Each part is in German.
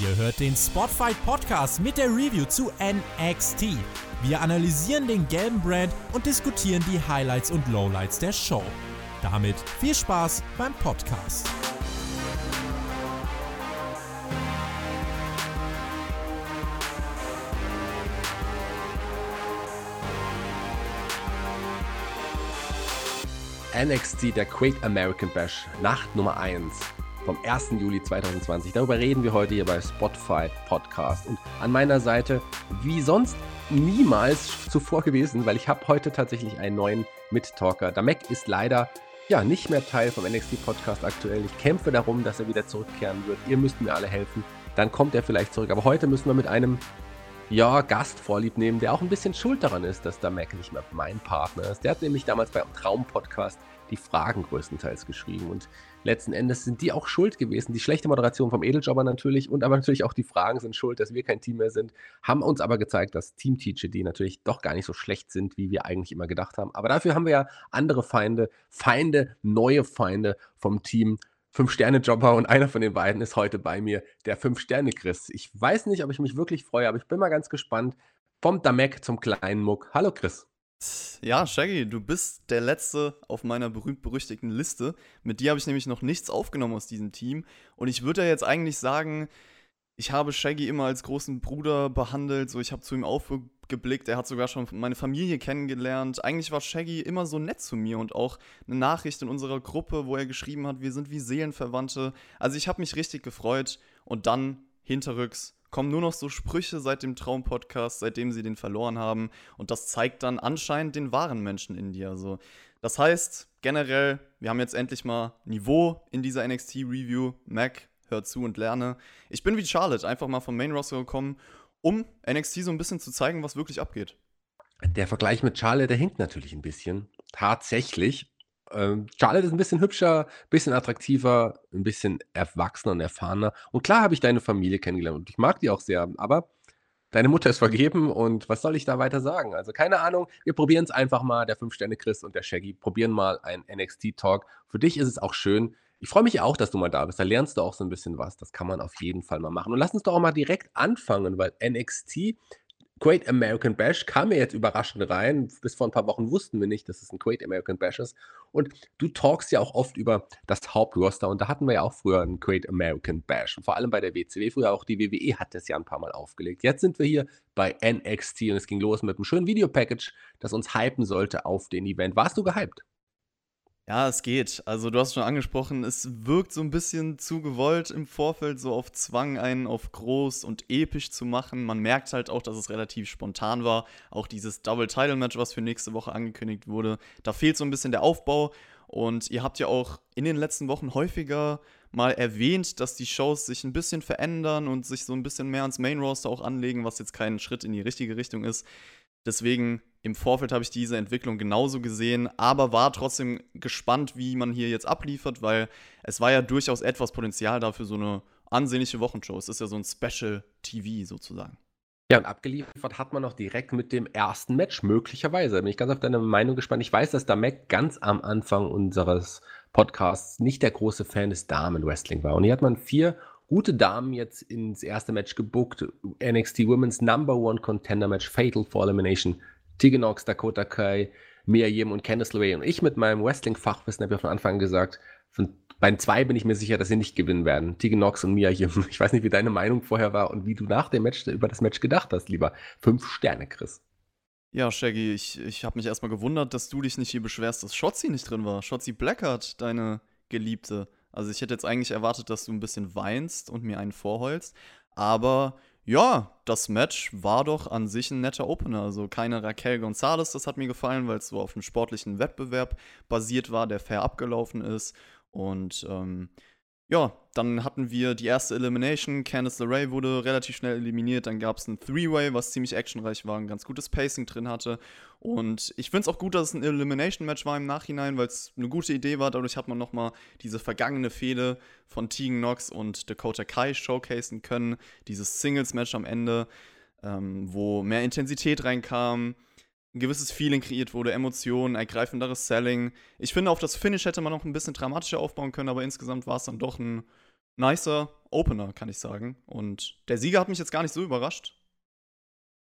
Ihr hört den Spotfight Podcast mit der Review zu NXT. Wir analysieren den gelben Brand und diskutieren die Highlights und Lowlights der Show. Damit viel Spaß beim Podcast. NXT, der Great American Bash, Nacht Nummer 1 vom 1. Juli 2020. Darüber reden wir heute hier bei Spotify Podcast. Und an meiner Seite, wie sonst niemals zuvor gewesen, weil ich habe heute tatsächlich einen neuen Mittalker. Mac ist leider ja nicht mehr Teil vom NXT Podcast aktuell. Ich kämpfe darum, dass er wieder zurückkehren wird. Ihr müsst mir alle helfen. Dann kommt er vielleicht zurück. Aber heute müssen wir mit einem ja, Gast vorlieb nehmen, der auch ein bisschen schuld daran ist, dass Mac nicht mehr mein Partner ist. Der hat nämlich damals beim Traum-Podcast die Fragen größtenteils geschrieben. Und letzten Endes sind die auch schuld gewesen. Die schlechte Moderation vom Edeljobber natürlich und aber natürlich auch die Fragen sind schuld, dass wir kein Team mehr sind. Haben uns aber gezeigt, dass Team TGD natürlich doch gar nicht so schlecht sind, wie wir eigentlich immer gedacht haben. Aber dafür haben wir ja andere Feinde, Feinde, neue Feinde vom Team Fünf-Sterne-Jobber und einer von den beiden ist heute bei mir, der Fünf-Sterne-Chris. Ich weiß nicht, ob ich mich wirklich freue, aber ich bin mal ganz gespannt. Vom Damek zum kleinen Muck. Hallo Chris. Ja, Shaggy, du bist der Letzte auf meiner berühmt-berüchtigten Liste. Mit dir habe ich nämlich noch nichts aufgenommen aus diesem Team. Und ich würde ja jetzt eigentlich sagen, ich habe Shaggy immer als großen Bruder behandelt. So, ich habe zu ihm aufgeblickt. Er hat sogar schon meine Familie kennengelernt. Eigentlich war Shaggy immer so nett zu mir und auch eine Nachricht in unserer Gruppe, wo er geschrieben hat, wir sind wie Seelenverwandte. Also ich habe mich richtig gefreut. Und dann hinterrücks kommen nur noch so Sprüche seit dem Traum-Podcast, seitdem sie den verloren haben. Und das zeigt dann anscheinend den wahren Menschen in dir. Also, das heißt, generell, wir haben jetzt endlich mal Niveau in dieser NXT-Review. Mac, hör zu und lerne. Ich bin wie Charlotte einfach mal vom Main Roster gekommen, um NXT so ein bisschen zu zeigen, was wirklich abgeht. Der Vergleich mit Charlotte, der hinkt natürlich ein bisschen. Tatsächlich. Ähm, Charlotte ist ein bisschen hübscher, ein bisschen attraktiver, ein bisschen erwachsener und erfahrener. Und klar habe ich deine Familie kennengelernt und ich mag die auch sehr, aber deine Mutter ist vergeben und was soll ich da weiter sagen? Also keine Ahnung, wir probieren es einfach mal, der Fünf-Sterne-Chris und der Shaggy probieren mal ein NXT-Talk. Für dich ist es auch schön. Ich freue mich auch, dass du mal da bist. Da lernst du auch so ein bisschen was. Das kann man auf jeden Fall mal machen. Und lass uns doch auch mal direkt anfangen, weil NXT Great American Bash kam mir jetzt überraschend rein. Bis vor ein paar Wochen wussten wir nicht, dass es ein Great American Bash ist. Und du talkst ja auch oft über das Hauptroster und da hatten wir ja auch früher einen Great American Bash. Und vor allem bei der WCW, früher auch die WWE hat das ja ein paar Mal aufgelegt. Jetzt sind wir hier bei NXT und es ging los mit einem schönen Videopackage, das uns hypen sollte auf den Event. Warst du gehypt? Ja, es geht. Also du hast schon angesprochen, es wirkt so ein bisschen zu gewollt im Vorfeld, so auf Zwang einen auf groß und episch zu machen. Man merkt halt auch, dass es relativ spontan war. Auch dieses Double-Title-Match, was für nächste Woche angekündigt wurde, da fehlt so ein bisschen der Aufbau. Und ihr habt ja auch in den letzten Wochen häufiger mal erwähnt, dass die Shows sich ein bisschen verändern und sich so ein bisschen mehr ans Main-Roster auch anlegen, was jetzt kein Schritt in die richtige Richtung ist. Deswegen im Vorfeld habe ich diese Entwicklung genauso gesehen, aber war trotzdem gespannt, wie man hier jetzt abliefert, weil es war ja durchaus etwas Potenzial dafür so eine ansehnliche Wochenshow. Es ist ja so ein Special TV sozusagen. Ja, und abgeliefert hat man noch direkt mit dem ersten Match, möglicherweise. Bin ich ganz auf deine Meinung gespannt. Ich weiß, dass Mac ganz am Anfang unseres Podcasts nicht der große Fan des Damen-Wrestling war. Und hier hat man vier gute Damen jetzt ins erste Match gebuckt. NXT Women's Number One Contender Match, Fatal for Elimination. Tegan Nox, Dakota Kai, Mia Yim und Candice LeRae. Und ich mit meinem Wrestling-Fachwissen habe ja von Anfang an gesagt, von, bei zwei bin ich mir sicher, dass sie nicht gewinnen werden. Tegan Nox und Mia Yim. Ich weiß nicht, wie deine Meinung vorher war und wie du nach dem Match über das Match gedacht hast, lieber. Fünf Sterne, Chris. Ja, Shaggy, ich, ich habe mich erstmal gewundert, dass du dich nicht hier beschwerst, dass Shotzi nicht drin war. Shotzi Blackheart, deine Geliebte. Also ich hätte jetzt eigentlich erwartet, dass du ein bisschen weinst und mir einen vorholst. Aber ja, das Match war doch an sich ein netter Opener. Also keine Raquel Gonzalez, das hat mir gefallen, weil es so auf einem sportlichen Wettbewerb basiert war, der fair abgelaufen ist. Und ähm, ja, dann hatten wir die erste Elimination. Candice LeRae wurde relativ schnell eliminiert. Dann gab es ein Three-Way, was ziemlich actionreich war, ein ganz gutes Pacing drin hatte. Und ich finde es auch gut, dass es ein Elimination-Match war im Nachhinein, weil es eine gute Idee war. Dadurch hat man nochmal diese vergangene Fehde von Tegan Knox und Dakota Kai showcasen können. Dieses Singles-Match am Ende, ähm, wo mehr Intensität reinkam ein gewisses Feeling kreiert wurde, Emotionen, ergreifenderes Selling. Ich finde, auf das Finish hätte man noch ein bisschen dramatischer aufbauen können, aber insgesamt war es dann doch ein nicer Opener, kann ich sagen. Und der Sieger hat mich jetzt gar nicht so überrascht.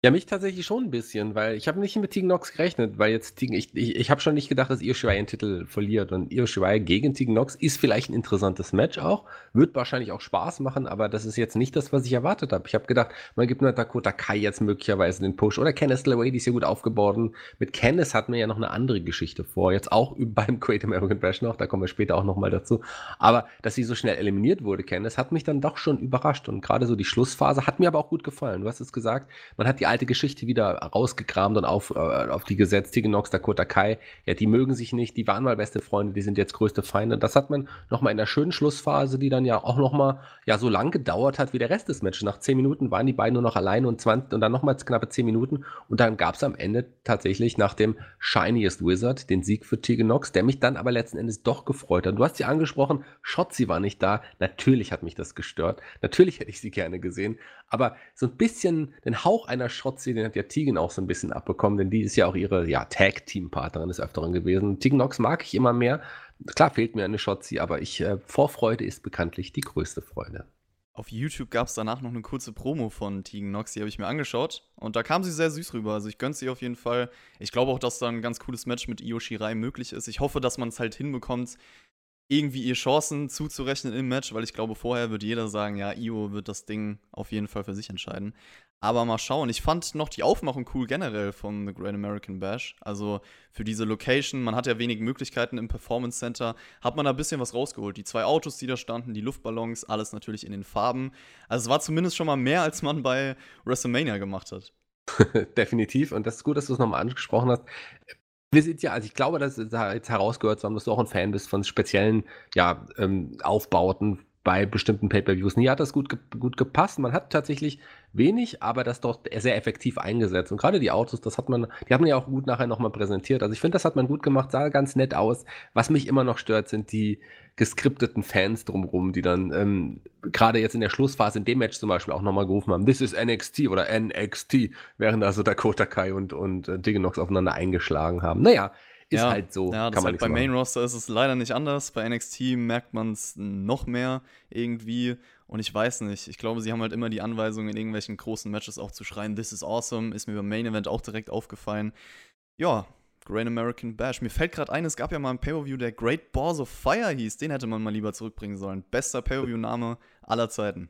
Ja, mich tatsächlich schon ein bisschen, weil ich habe nicht mit Tegan Nox gerechnet, weil jetzt Tegan, ich, ich, ich habe schon nicht gedacht, dass Io Shirai einen Titel verliert und Io Shirai gegen Tegan Nox ist vielleicht ein interessantes Match auch, wird wahrscheinlich auch Spaß machen, aber das ist jetzt nicht das, was ich erwartet habe. Ich habe gedacht, man gibt nur Dakota Kai jetzt möglicherweise den Push oder Candice LeRae, die ist ja gut aufgebaut mit Candice hatten wir ja noch eine andere Geschichte vor, jetzt auch beim Great American Bash noch, da kommen wir später auch nochmal dazu, aber dass sie so schnell eliminiert wurde, Candice, hat mich dann doch schon überrascht und gerade so die Schlussphase hat mir aber auch gut gefallen. Du hast es gesagt, man hat die alte Geschichte wieder rausgekramt und auf, äh, auf die gesetzt. Tiganox, Dakota Kai, ja, die mögen sich nicht, die waren mal beste Freunde, die sind jetzt größte Feinde. Das hat man nochmal in der schönen Schlussphase, die dann ja auch nochmal ja, so lang gedauert hat wie der Rest des Matches. Nach 10 Minuten waren die beiden nur noch alleine und 20 und dann nochmal knappe 10 Minuten. Und dann gab es am Ende tatsächlich nach dem Shiniest Wizard den Sieg für Tiganox, der mich dann aber letzten Endes doch gefreut hat. Du hast sie angesprochen, Shotzi war nicht da. Natürlich hat mich das gestört. Natürlich hätte ich sie gerne gesehen. Aber so ein bisschen den Hauch einer Shotzi, den hat ja Tegan auch so ein bisschen abbekommen, denn die ist ja auch ihre ja, Tag-Team-Partnerin des Öfteren gewesen. Tegan Nox mag ich immer mehr. Klar fehlt mir eine Shotzi, aber ich, äh, Vorfreude ist bekanntlich die größte Freude. Auf YouTube gab es danach noch eine kurze Promo von Tegan Nox, die habe ich mir angeschaut. Und da kam sie sehr süß rüber. Also ich gönne sie auf jeden Fall. Ich glaube auch, dass da ein ganz cooles Match mit Io Shirai möglich ist. Ich hoffe, dass man es halt hinbekommt, irgendwie ihr Chancen zuzurechnen im Match, weil ich glaube, vorher wird jeder sagen, ja, Io wird das Ding auf jeden Fall für sich entscheiden. Aber mal schauen. Ich fand noch die Aufmachung cool generell von The Great American Bash. Also für diese Location, man hat ja wenig Möglichkeiten im Performance Center, hat man da ein bisschen was rausgeholt. Die zwei Autos, die da standen, die Luftballons, alles natürlich in den Farben. Also es war zumindest schon mal mehr, als man bei WrestleMania gemacht hat. Definitiv. Und das ist gut, dass du es nochmal angesprochen hast. Wir sind ja, also ich glaube, dass es jetzt herausgehört zu dass du auch ein Fan bist von speziellen ja, ähm, Aufbauten bei bestimmten Pay-Per-Views. Nie hat das gut, gut gepasst. Man hat tatsächlich wenig, aber das doch sehr effektiv eingesetzt. Und gerade die Autos, das hat man, die hat man ja auch gut nachher nochmal präsentiert. Also ich finde, das hat man gut gemacht, sah ganz nett aus. Was mich immer noch stört, sind die geskripteten Fans drumherum, die dann ähm, gerade jetzt in der Schlussphase in dem Match zum Beispiel auch nochmal gerufen haben, this is NXT oder NXT, während also Dakota Kai und, und äh, Diggenox aufeinander eingeschlagen haben. Naja, ist ja, halt so. Ja, das halt bei Main Roster ist es leider nicht anders. Bei NXT merkt man es noch mehr irgendwie. Und ich weiß nicht. Ich glaube, sie haben halt immer die Anweisung, in irgendwelchen großen Matches auch zu schreien, This is awesome. Ist mir beim Main Event auch direkt aufgefallen. Ja, Great American Bash. Mir fällt gerade ein, es gab ja mal ein Pay-Per-View, der Great Balls of Fire hieß. Den hätte man mal lieber zurückbringen sollen. Bester Pay-Per-View-Name aller Zeiten.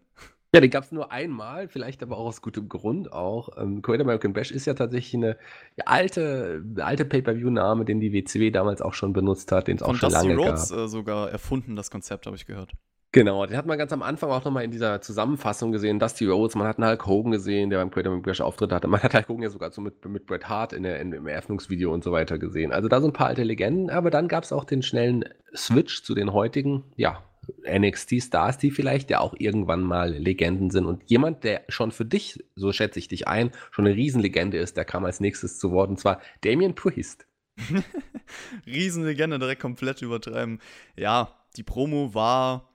Ja, den gab es nur einmal, vielleicht aber auch aus gutem Grund auch. Ähm, Great American Bash ist ja tatsächlich eine alte, alte Pay-Per-View-Name, den die WCW damals auch schon benutzt hat, den es auch schon Dusty lange Rhodes, gab. Äh, sogar erfunden, das Konzept, habe ich gehört. Genau, den hat man ganz am Anfang auch nochmal in dieser Zusammenfassung gesehen, Dusty Rhodes, man hat einen Hulk Hogan gesehen, der beim Great American Bash Auftritt hatte. Man hat Hulk Hogan ja sogar so mit, mit Bret Hart in der, in, im Eröffnungsvideo und so weiter gesehen. Also da so ein paar alte Legenden, aber dann gab es auch den schnellen Switch zu den heutigen, ja, NXT-Stars, die vielleicht ja auch irgendwann mal Legenden sind. Und jemand, der schon für dich, so schätze ich dich ein, schon eine Riesenlegende ist, der kam als nächstes zu Wort, und zwar Damien Priest. Riesenlegende, direkt komplett übertreiben. Ja, die Promo war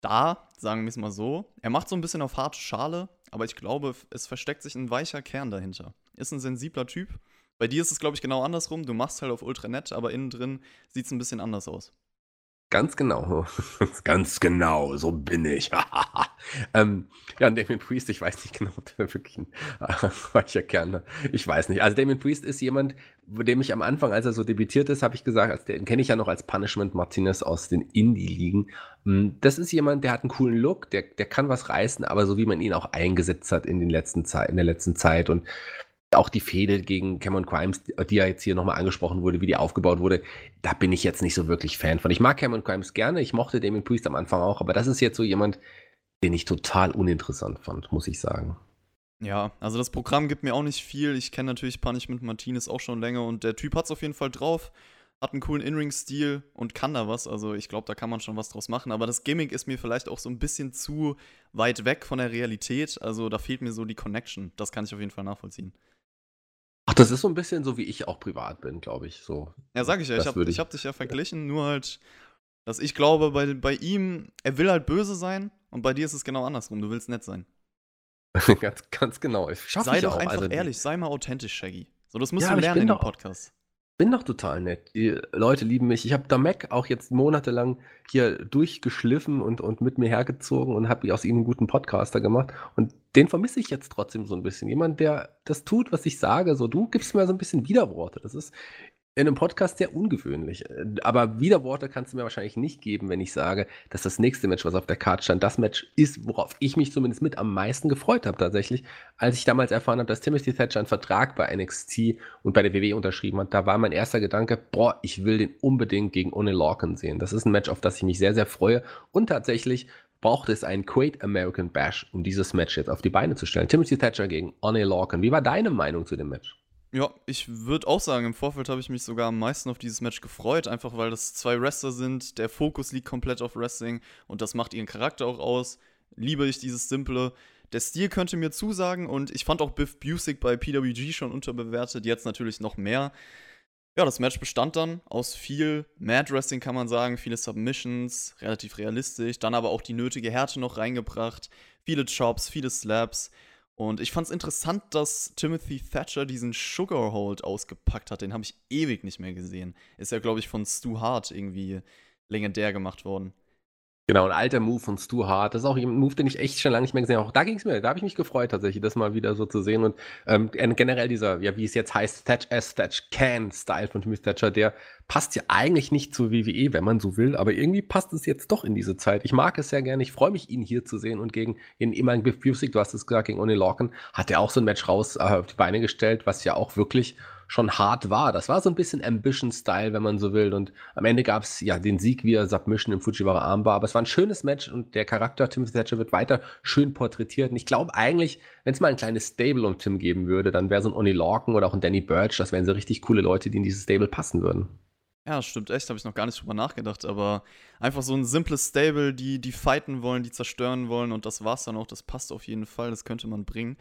da, sagen wir es mal so. Er macht so ein bisschen auf harte Schale, aber ich glaube, es versteckt sich ein weicher Kern dahinter. Ist ein sensibler Typ. Bei dir ist es, glaube ich, genau andersrum. Du machst halt auf ultra nett, aber innen drin sieht es ein bisschen anders aus. Ganz genau. Ganz genau, so bin ich. ähm, ja, und Damien Priest, ich weiß nicht genau, ob der wirklich ein weicher Kern hat. Ich weiß nicht. Also Damien Priest ist jemand, dem ich am Anfang, als er so debütiert ist, habe ich gesagt, also den kenne ich ja noch als Punishment Martinez aus den Indie-Ligen. Hm, das ist jemand, der hat einen coolen Look, der, der kann was reißen, aber so wie man ihn auch eingesetzt hat in, den letzten in der letzten Zeit und auch die Fehde gegen Cameron Crimes, die ja jetzt hier nochmal angesprochen wurde, wie die aufgebaut wurde, da bin ich jetzt nicht so wirklich Fan von. Ich mag Cameron Crimes gerne, ich mochte Damien Priest am Anfang auch, aber das ist jetzt so jemand, den ich total uninteressant fand, muss ich sagen. Ja, also das Programm gibt mir auch nicht viel. Ich kenne natürlich Punishment Martinez auch schon länger und der Typ hat es auf jeden Fall drauf, hat einen coolen In-Ring-Stil und kann da was. Also ich glaube, da kann man schon was draus machen. Aber das Gimmick ist mir vielleicht auch so ein bisschen zu weit weg von der Realität. Also da fehlt mir so die Connection. Das kann ich auf jeden Fall nachvollziehen. Ach, das ist so ein bisschen so, wie ich auch privat bin, glaube ich, so. Ja, sag ich ja. Ich habe ich hab dich ja verglichen, nur halt, dass ich glaube, bei, bei ihm, er will halt böse sein und bei dir ist es genau andersrum. Du willst nett sein. ganz, ganz genau. sei doch auch. einfach also, ehrlich, sei mal authentisch, Shaggy. So, das musst ja, du lernen in dem Podcast. Bin doch total nett. Die Leute lieben mich. Ich habe da Mac auch jetzt monatelang hier durchgeschliffen und, und mit mir hergezogen und habe aus ihm einen guten Podcaster gemacht. Und den vermisse ich jetzt trotzdem so ein bisschen. Jemand, der das tut, was ich sage. So, du gibst mir so ein bisschen Widerworte. Das ist in einem Podcast sehr ungewöhnlich. Äh, aber Widerworte kannst du mir wahrscheinlich nicht geben, wenn ich sage, dass das nächste Match, was auf der Karte stand, das Match ist, worauf ich mich zumindest mit am meisten gefreut habe tatsächlich. Als ich damals erfahren habe, dass Timothy Thatcher einen Vertrag bei NXT und bei der WWE unterschrieben hat, da war mein erster Gedanke, boah, ich will den unbedingt gegen Oni Lorcan sehen. Das ist ein Match, auf das ich mich sehr, sehr freue. Und tatsächlich braucht es einen Great American Bash, um dieses Match jetzt auf die Beine zu stellen. Timothy Thatcher gegen Oni Lorcan. Wie war deine Meinung zu dem Match? Ja, ich würde auch sagen, im Vorfeld habe ich mich sogar am meisten auf dieses Match gefreut, einfach weil das zwei Wrestler sind, der Fokus liegt komplett auf Wrestling und das macht ihren Charakter auch aus. Liebe ich dieses Simple. Der Stil könnte mir zusagen und ich fand auch Biff Busick bei PWG schon unterbewertet, jetzt natürlich noch mehr. Ja, das Match bestand dann aus viel Mad Wrestling, kann man sagen, viele Submissions, relativ realistisch, dann aber auch die nötige Härte noch reingebracht, viele Chops, viele Slaps. Und ich fand es interessant, dass Timothy Thatcher diesen Sugarhold ausgepackt hat. Den habe ich ewig nicht mehr gesehen. Ist ja, glaube ich, von Stu Hart irgendwie legendär gemacht worden. Genau, ein alter Move von Stu Hart. Das ist auch ein Move, den ich echt schon lange nicht mehr gesehen habe. Auch da ging es mir, da habe ich mich gefreut, tatsächlich, das mal wieder so zu sehen. Und ähm, generell dieser, ja, wie es jetzt heißt, Thatch as Thatch Can Style von Timothy Thatcher, der passt ja eigentlich nicht zu WWE, wenn man so will, aber irgendwie passt es jetzt doch in diese Zeit. Ich mag es sehr gerne. Ich freue mich, ihn hier zu sehen und gegen ihn immer Biff Busick, du hast es gesagt, gegen Oni Lorcan, hat er auch so ein Match raus äh, auf die Beine gestellt, was ja auch wirklich schon hart war. Das war so ein bisschen Ambition-Style, wenn man so will. Und am Ende gab es ja den Sieg via Submission im Fujiwara Armbar. Aber es war ein schönes Match und der Charakter Timothy Thatcher wird weiter schön porträtiert. Und ich glaube eigentlich, wenn es mal ein kleines Stable um Tim geben würde, dann wäre so ein Oni Lorcan oder auch ein Danny Birch, das wären so richtig coole Leute, die in dieses Stable passen würden. Ja, stimmt echt, habe ich noch gar nicht drüber nachgedacht, aber einfach so ein simples Stable, die die fighten wollen, die zerstören wollen und das war's dann auch, das passt auf jeden Fall, das könnte man bringen.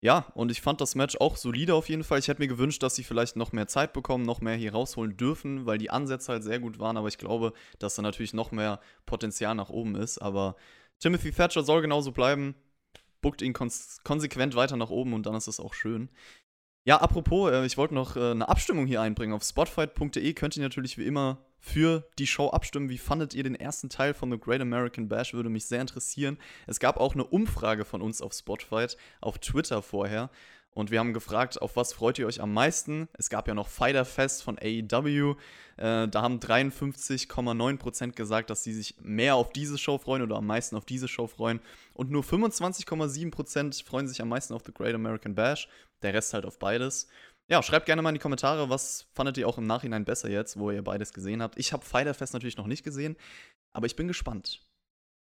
Ja, und ich fand das Match auch solide auf jeden Fall. Ich hätte mir gewünscht, dass sie vielleicht noch mehr Zeit bekommen, noch mehr hier rausholen dürfen, weil die Ansätze halt sehr gut waren. Aber ich glaube, dass da natürlich noch mehr Potenzial nach oben ist. Aber Timothy Thatcher soll genauso bleiben. Buckt ihn kons konsequent weiter nach oben und dann ist es auch schön. Ja, apropos, äh, ich wollte noch äh, eine Abstimmung hier einbringen. Auf spotfight.de könnt ihr natürlich wie immer für die Show abstimmen. Wie fandet ihr den ersten Teil von The Great American Bash? Würde mich sehr interessieren. Es gab auch eine Umfrage von uns auf Spotfight, auf Twitter vorher. Und wir haben gefragt, auf was freut ihr euch am meisten? Es gab ja noch Fighter Fest von AEW. Äh, da haben 53,9% gesagt, dass sie sich mehr auf diese Show freuen oder am meisten auf diese Show freuen. Und nur 25,7% freuen sich am meisten auf The Great American Bash. Der Rest halt auf beides. Ja, schreibt gerne mal in die Kommentare, was fandet ihr auch im Nachhinein besser jetzt, wo ihr beides gesehen habt. Ich habe Fighter Fest natürlich noch nicht gesehen, aber ich bin gespannt.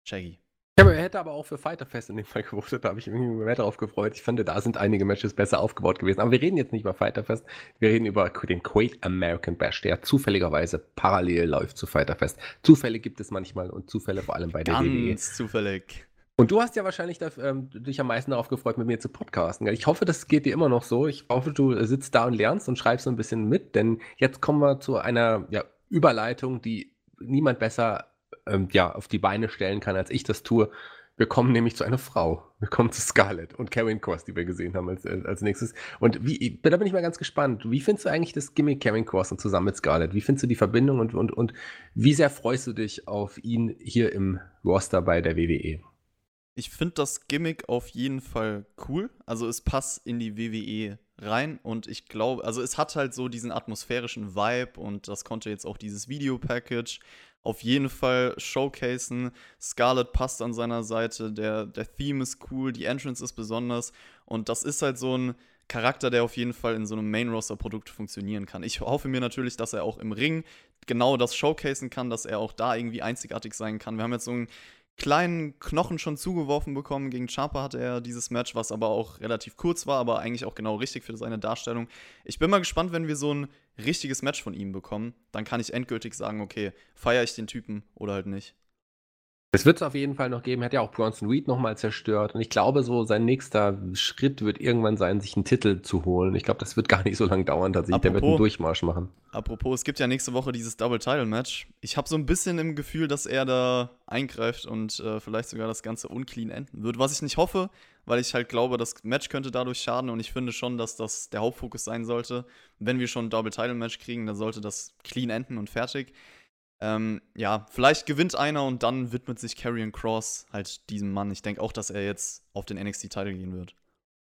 Shaggy. Ich hätte aber auch für Fighter Fest in dem Fall gewotet, da habe ich mich mehr darauf gefreut. Ich fand, da sind einige Matches besser aufgebaut gewesen. Aber wir reden jetzt nicht über Fighter Fest, wir reden über den Great American Bash, der zufälligerweise parallel läuft zu Fighter Fest. Zufälle gibt es manchmal und Zufälle vor allem bei der Ganz WWE. Zufällig. Und du hast ja wahrscheinlich da, ähm, dich am meisten darauf gefreut, mit mir zu podcasten. Ich hoffe, das geht dir immer noch so. Ich hoffe, du sitzt da und lernst und schreibst so ein bisschen mit, denn jetzt kommen wir zu einer ja, Überleitung, die niemand besser ähm, ja, auf die Beine stellen kann, als ich das tue. Wir kommen nämlich zu einer Frau. Wir kommen zu Scarlett und Karen Cross, die wir gesehen haben als, als nächstes. Und wie, da bin ich mal ganz gespannt. Wie findest du eigentlich das Gimmick Karen Cross und zusammen mit Scarlett? Wie findest du die Verbindung und, und, und wie sehr freust du dich auf ihn hier im Roster bei der WWE? Ich finde das Gimmick auf jeden Fall cool. Also es passt in die WWE rein und ich glaube, also es hat halt so diesen atmosphärischen Vibe und das konnte jetzt auch dieses Videopackage auf jeden Fall showcasen. Scarlett passt an seiner Seite, der, der Theme ist cool, die Entrance ist besonders und das ist halt so ein Charakter, der auf jeden Fall in so einem Main-Roster-Produkt funktionieren kann. Ich hoffe mir natürlich, dass er auch im Ring genau das showcasen kann, dass er auch da irgendwie einzigartig sein kann. Wir haben jetzt so ein kleinen Knochen schon zugeworfen bekommen. Gegen Champa hatte er dieses Match, was aber auch relativ kurz war, aber eigentlich auch genau richtig für seine Darstellung. Ich bin mal gespannt, wenn wir so ein richtiges Match von ihm bekommen. Dann kann ich endgültig sagen, okay, feiere ich den Typen oder halt nicht. Es wird es auf jeden Fall noch geben. Er hat ja auch Bronson Reed nochmal zerstört. Und ich glaube, so sein nächster Schritt wird irgendwann sein, sich einen Titel zu holen. Ich glaube, das wird gar nicht so lange dauern tatsächlich. Der wird einen Durchmarsch machen. Apropos, es gibt ja nächste Woche dieses Double-Title-Match. Ich habe so ein bisschen im Gefühl, dass er da eingreift und äh, vielleicht sogar das Ganze unclean enden wird. Was ich nicht hoffe, weil ich halt glaube, das Match könnte dadurch schaden und ich finde schon, dass das der Hauptfokus sein sollte. Wenn wir schon ein Double-Title-Match kriegen, dann sollte das clean enden und fertig. Ähm, ja, vielleicht gewinnt einer und dann widmet sich Karrion Cross halt diesem Mann. Ich denke auch, dass er jetzt auf den NXT-Titel gehen wird.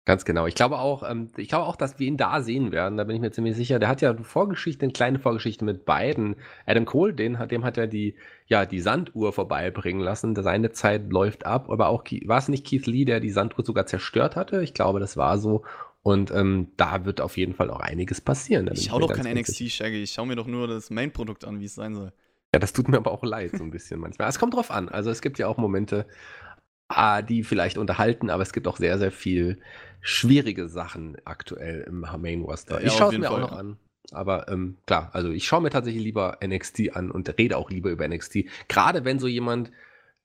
Ganz genau. Ich glaube auch, ähm, ich glaube auch, dass wir ihn da sehen werden. Da bin ich mir ziemlich sicher. Der hat ja eine Vorgeschichte, eine kleine Vorgeschichte mit beiden. Adam Cole, den hat, dem hat er die, ja, die Sanduhr vorbeibringen lassen. Seine Zeit läuft ab. Aber auch, war es nicht Keith Lee, der die Sanduhr sogar zerstört hatte? Ich glaube, das war so. Und ähm, da wird auf jeden Fall auch einiges passieren. Ich schau doch kein NXT, Shaggy. Ich schau mir doch nur das Main-Produkt an, wie es sein soll. Ja, das tut mir aber auch leid, so ein bisschen manchmal. Es kommt drauf an. Also es gibt ja auch Momente, ah, die vielleicht unterhalten, aber es gibt auch sehr, sehr viel schwierige Sachen aktuell im Main Roster. Ja, ich schaue es mir Fall, auch noch an. Aber ähm, klar, also ich schaue mir tatsächlich lieber NXT an und rede auch lieber über NXT. Gerade wenn so jemand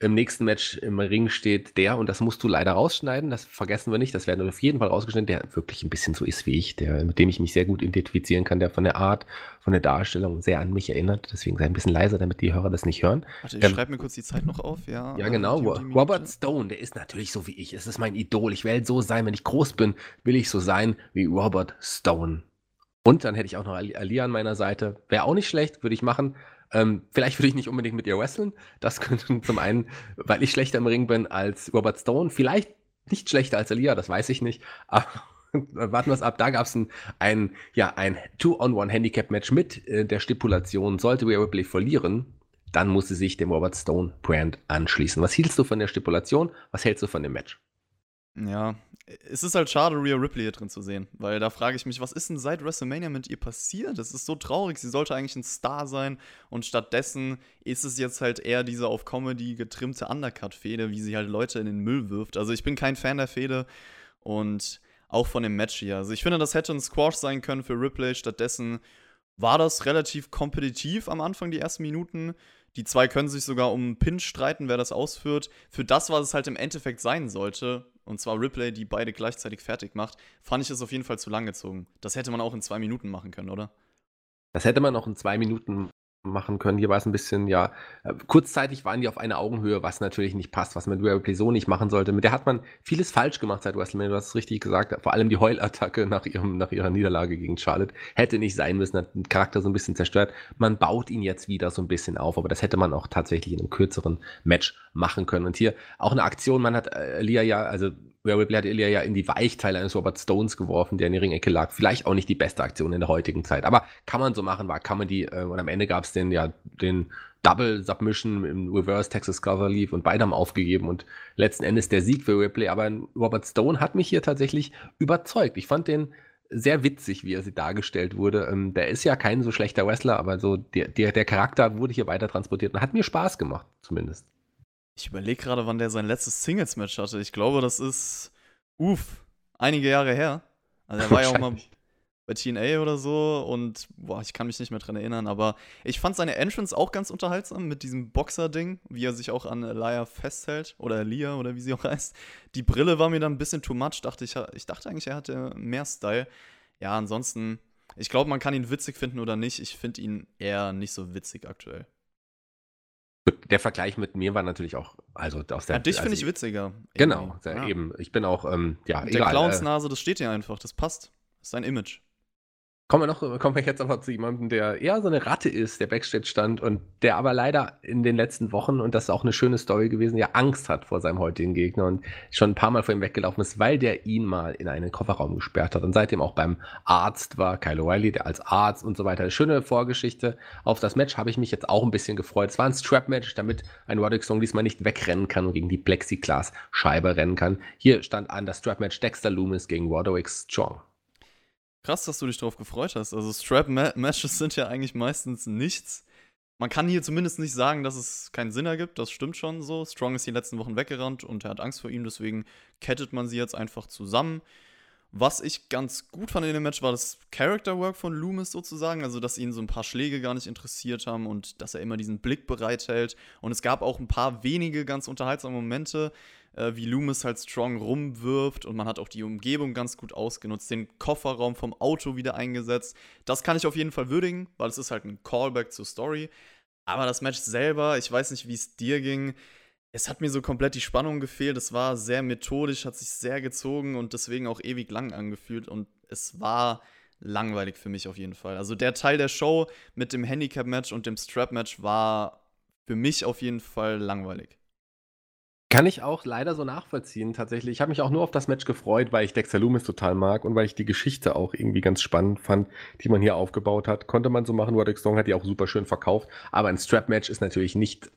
im nächsten Match im Ring steht der, und das musst du leider rausschneiden, das vergessen wir nicht, das werden wir auf jeden Fall rausgeschnitten, der wirklich ein bisschen so ist wie ich, der, mit dem ich mich sehr gut identifizieren kann, der von der Art, von der Darstellung sehr an mich erinnert. Deswegen sei ein bisschen leiser, damit die Hörer das nicht hören. Warte, ich ähm, schreibe mir kurz die Zeit noch auf, ja. Ja, genau. Robert Stone, der ist natürlich so wie ich. Es ist mein Idol. Ich werde so sein, wenn ich groß bin, will ich so sein wie Robert Stone. Und dann hätte ich auch noch Ali an meiner Seite. Wäre auch nicht schlecht, würde ich machen. Ähm, vielleicht würde ich nicht unbedingt mit ihr wresteln. Das könnte zum einen, weil ich schlechter im Ring bin als Robert Stone. Vielleicht nicht schlechter als Elia, das weiß ich nicht. Aber warten wir es ab. Da gab es ein, ein, ja, ein Two-on-One-Handicap-Match mit äh, der Stipulation, sollte Rhea Ripley verlieren, dann muss sie sich dem Robert Stone-Brand anschließen. Was hältst du von der Stipulation? Was hältst du von dem Match? Ja, es ist halt schade, Rhea Ripley hier drin zu sehen, weil da frage ich mich, was ist denn seit WrestleMania mit ihr passiert? Das ist so traurig. Sie sollte eigentlich ein Star sein und stattdessen ist es jetzt halt eher diese auf Comedy getrimmte Undercut-Fehde, wie sie halt Leute in den Müll wirft. Also ich bin kein Fan der Fehde und auch von dem Match hier. Also ich finde, das hätte ein Squash sein können für Ripley. Stattdessen war das relativ kompetitiv am Anfang, die ersten Minuten. Die zwei können sich sogar um einen Pin streiten, wer das ausführt. Für das, was es halt im Endeffekt sein sollte, und zwar Ripley, die beide gleichzeitig fertig macht, fand ich es auf jeden Fall zu lang gezogen. Das hätte man auch in zwei Minuten machen können, oder? Das hätte man auch in zwei Minuten machen können. Hier war es ein bisschen, ja, äh, kurzzeitig waren die auf einer Augenhöhe, was natürlich nicht passt, was man mit Rhea so nicht machen sollte. Mit der hat man vieles falsch gemacht seit WrestleMania, du hast es richtig gesagt. Vor allem die Heulattacke nach, ihrem, nach ihrer Niederlage gegen Charlotte hätte nicht sein müssen, hat den Charakter so ein bisschen zerstört. Man baut ihn jetzt wieder so ein bisschen auf, aber das hätte man auch tatsächlich in einem kürzeren Match machen können. Und hier auch eine Aktion, man hat äh, Elia ja, also Rhea Ripley hat Ilya ja in die Weichteile eines Robert Stones geworfen, der in die Ringecke lag. Vielleicht auch nicht die beste Aktion in der heutigen Zeit, aber kann man so machen, war Comedy. Äh, und am Ende gab es den, ja, den Double Submission im Reverse Texas Cover Leaf und beide haben aufgegeben und letzten Endes der Sieg für Ripley. Aber Robert Stone hat mich hier tatsächlich überzeugt. Ich fand den sehr witzig, wie er sie dargestellt wurde. Ähm, der ist ja kein so schlechter Wrestler, aber so der, der, der Charakter wurde hier weiter transportiert und hat mir Spaß gemacht, zumindest. Ich überlege gerade, wann der sein letztes Singles-Match hatte. Ich glaube, das ist, uff, einige Jahre her. Also er war ja auch mal bei TNA oder so und boah, ich kann mich nicht mehr dran erinnern, aber ich fand seine Entrance auch ganz unterhaltsam mit diesem Boxer-Ding, wie er sich auch an Elia festhält oder Elia oder wie sie auch heißt. Die Brille war mir dann ein bisschen too much, dachte ich, ich dachte eigentlich, er hatte mehr Style. Ja, ansonsten, ich glaube, man kann ihn witzig finden oder nicht. Ich finde ihn eher nicht so witzig aktuell. Der Vergleich mit mir war natürlich auch, also aus der. Ja, dich also, finde ich witziger. Genau, ja. eben. Ich bin auch, ähm, ja, Der Clownsnase, das steht dir einfach, das passt. Das ist dein Image. Kommen wir, noch, kommen wir jetzt aber zu jemandem, der eher so eine Ratte ist, der Backstage stand und der aber leider in den letzten Wochen, und das ist auch eine schöne Story gewesen, ja Angst hat vor seinem heutigen Gegner und schon ein paar Mal vor ihm weggelaufen ist, weil der ihn mal in einen Kofferraum gesperrt hat und seitdem auch beim Arzt war, Kyle O'Reilly, der als Arzt und so weiter. Schöne Vorgeschichte. Auf das Match habe ich mich jetzt auch ein bisschen gefreut. Es war ein Strap-Match, damit ein Roderick Strong diesmal nicht wegrennen kann und gegen die Plexiglas-Scheibe rennen kann. Hier stand an das Strap-Match Dexter Loomis gegen Roderick Strong. Krass, dass du dich darauf gefreut hast. Also Strap-Matches sind ja eigentlich meistens nichts. Man kann hier zumindest nicht sagen, dass es keinen Sinn ergibt. Das stimmt schon so. Strong ist die letzten Wochen weggerannt und er hat Angst vor ihm. Deswegen kettet man sie jetzt einfach zusammen. Was ich ganz gut fand in dem Match war das Character Work von Loomis sozusagen, also dass ihn so ein paar Schläge gar nicht interessiert haben und dass er immer diesen Blick bereithält. Und es gab auch ein paar wenige ganz unterhaltsame Momente, äh, wie Loomis halt strong rumwirft und man hat auch die Umgebung ganz gut ausgenutzt, den Kofferraum vom Auto wieder eingesetzt. Das kann ich auf jeden Fall würdigen, weil es ist halt ein Callback zur Story. Aber das Match selber, ich weiß nicht, wie es dir ging. Es hat mir so komplett die Spannung gefehlt. Es war sehr methodisch, hat sich sehr gezogen und deswegen auch ewig lang angefühlt. Und es war langweilig für mich auf jeden Fall. Also der Teil der Show mit dem Handicap-Match und dem Strap-Match war für mich auf jeden Fall langweilig. Kann ich auch leider so nachvollziehen, tatsächlich. Ich habe mich auch nur auf das Match gefreut, weil ich Dexter Loomis total mag und weil ich die Geschichte auch irgendwie ganz spannend fand, die man hier aufgebaut hat. Konnte man so machen, Roderick Strong hat die auch super schön verkauft. Aber ein Strap-Match ist natürlich nicht,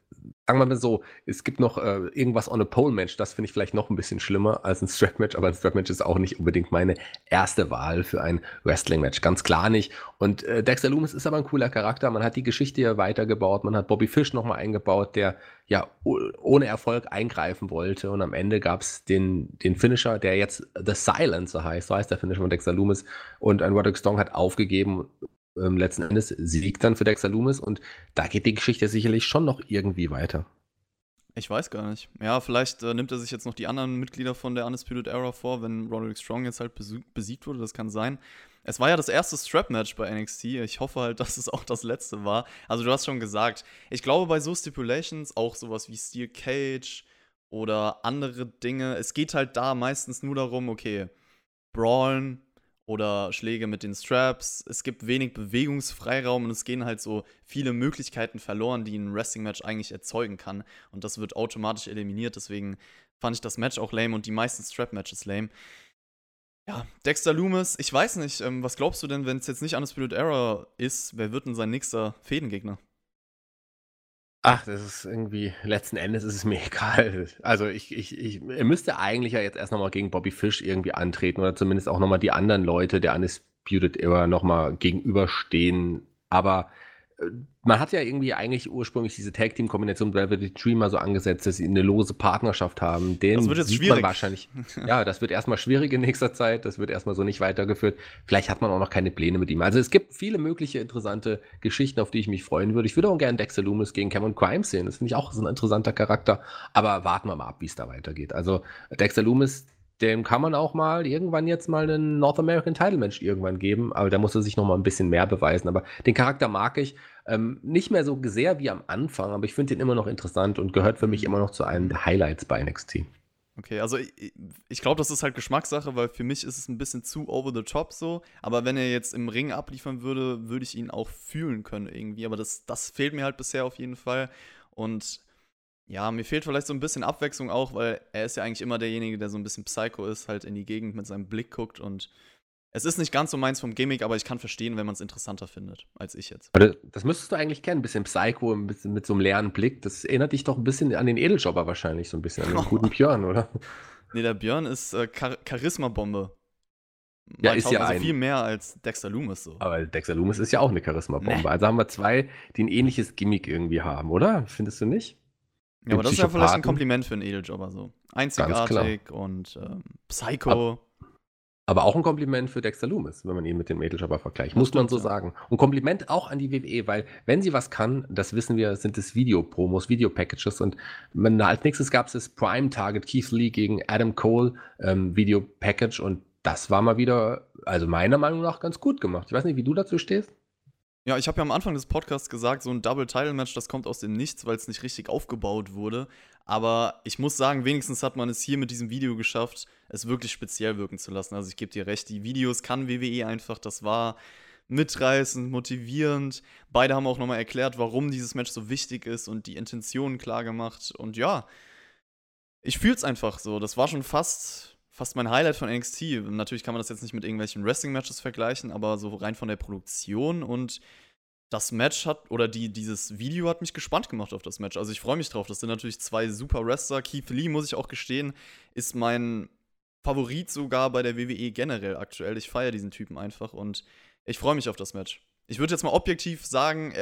sagen wir mal so, es gibt noch äh, irgendwas on a Pole-Match, das finde ich vielleicht noch ein bisschen schlimmer als ein Strap-Match, aber ein Strap-Match ist auch nicht unbedingt meine erste Wahl für ein Wrestling-Match, ganz klar nicht. Und äh, Dexter Loomis ist aber ein cooler Charakter, man hat die Geschichte ja weitergebaut, man hat Bobby Fish nochmal eingebaut, der ja ohne Erfolg eingreifen wollte. Und am Ende gab es den, den Finisher, der jetzt The Silencer heißt, so heißt der Finisher von Dexter Loomis. Und ein Roderick Strong hat aufgegeben. Ähm, letzten Endes siegt dann für Dexter Loomis und da geht die Geschichte sicherlich schon noch irgendwie weiter. Ich weiß gar nicht. Ja, vielleicht äh, nimmt er sich jetzt noch die anderen Mitglieder von der Undisputed Era vor, wenn Roderick Strong jetzt halt besiegt wurde. Das kann sein. Es war ja das erste Strap-Match bei NXT. Ich hoffe halt, dass es auch das letzte war. Also, du hast schon gesagt, ich glaube, bei so Stipulations, auch sowas wie Steel Cage oder andere Dinge, es geht halt da meistens nur darum, okay, Brawlen, oder Schläge mit den Straps. Es gibt wenig Bewegungsfreiraum und es gehen halt so viele Möglichkeiten verloren, die ein Wrestling-Match eigentlich erzeugen kann. Und das wird automatisch eliminiert. Deswegen fand ich das Match auch lame und die meisten Strap-Matches lame. Ja, Dexter Loomis, ich weiß nicht, ähm, was glaubst du denn, wenn es jetzt nicht Undisputed Era ist, wer wird denn sein nächster Fädengegner? Ach, das ist irgendwie, letzten Endes ist es mir egal. Also ich, ich, ich, er müsste eigentlich ja jetzt erst nochmal gegen Bobby Fish irgendwie antreten oder zumindest auch nochmal die anderen Leute der Undisputed Era nochmal gegenüberstehen. Aber man hat ja irgendwie eigentlich ursprünglich diese Tag Team Kombination Velvet Dream mal so angesetzt, dass sie eine lose Partnerschaft haben. Den das wird jetzt sieht schwierig. man wahrscheinlich. ja, das wird erstmal schwierig in nächster Zeit. Das wird erstmal so nicht weitergeführt. Vielleicht hat man auch noch keine Pläne mit ihm. Also es gibt viele mögliche interessante Geschichten, auf die ich mich freuen würde. Ich würde auch gerne Dexter Loomis gegen Cameron Crime sehen. Das finde ich auch so ein interessanter Charakter. Aber warten wir mal ab, wie es da weitergeht. Also Dexter Loomis, dem kann man auch mal irgendwann jetzt mal einen North American Title Match irgendwann geben, aber da muss er sich noch mal ein bisschen mehr beweisen. Aber den Charakter mag ich ähm, nicht mehr so sehr wie am Anfang, aber ich finde ihn immer noch interessant und gehört für mich immer noch zu einem der Highlights bei NXT. Okay, also ich, ich glaube, das ist halt Geschmackssache, weil für mich ist es ein bisschen zu over the top so. Aber wenn er jetzt im Ring abliefern würde, würde ich ihn auch fühlen können irgendwie. Aber das, das fehlt mir halt bisher auf jeden Fall. Und ja, mir fehlt vielleicht so ein bisschen Abwechslung auch, weil er ist ja eigentlich immer derjenige, der so ein bisschen Psycho ist, halt in die Gegend mit seinem Blick guckt und es ist nicht ganz so meins vom Gimmick, aber ich kann verstehen, wenn man es interessanter findet, als ich jetzt. Das müsstest du eigentlich kennen, ein bisschen Psycho, ein bisschen mit so einem leeren Blick. Das erinnert dich doch ein bisschen an den Edeljobber wahrscheinlich, so ein bisschen an den guten Björn, oder? Nee, der Björn ist äh, Char Charisma-Bombe. Ja, ist ja also ein. viel mehr als Dexter Loomis so. Aber Dexter Loomis ist ja auch eine Charisma-Bombe. Nee. Also haben wir zwei, die ein ähnliches Gimmick irgendwie haben, oder? Findest du nicht? Ja, aber das ist ja vielleicht ein Kompliment für einen Edeljobber so. Einzigartig und ähm, Psycho. Ab, aber auch ein Kompliment für Dexter Loomis, wenn man ihn mit dem Edeljobber vergleicht, muss man so ja. sagen. Und Kompliment auch an die WWE, weil wenn sie was kann, das wissen wir, sind es Videopromos, Videopackages und man, als nächstes gab es das Prime Target Keith Lee gegen Adam Cole ähm, Videopackage und das war mal wieder, also meiner Meinung nach, ganz gut gemacht. Ich weiß nicht, wie du dazu stehst. Ja, ich habe ja am Anfang des Podcasts gesagt, so ein Double-Title-Match, das kommt aus dem Nichts, weil es nicht richtig aufgebaut wurde. Aber ich muss sagen, wenigstens hat man es hier mit diesem Video geschafft, es wirklich speziell wirken zu lassen. Also ich gebe dir recht, die Videos kann WWE einfach, das war mitreißend, motivierend. Beide haben auch nochmal erklärt, warum dieses Match so wichtig ist und die Intentionen klar gemacht. Und ja, ich fühle es einfach so. Das war schon fast, fast mein Highlight von NXT. Natürlich kann man das jetzt nicht mit irgendwelchen Wrestling-Matches vergleichen, aber so rein von der Produktion und das Match hat, oder die, dieses Video hat mich gespannt gemacht auf das Match. Also ich freue mich drauf. Das sind natürlich zwei super Wrestler. Keith Lee, muss ich auch gestehen, ist mein Favorit sogar bei der WWE generell aktuell. Ich feiere diesen Typen einfach und ich freue mich auf das Match. Ich würde jetzt mal objektiv sagen,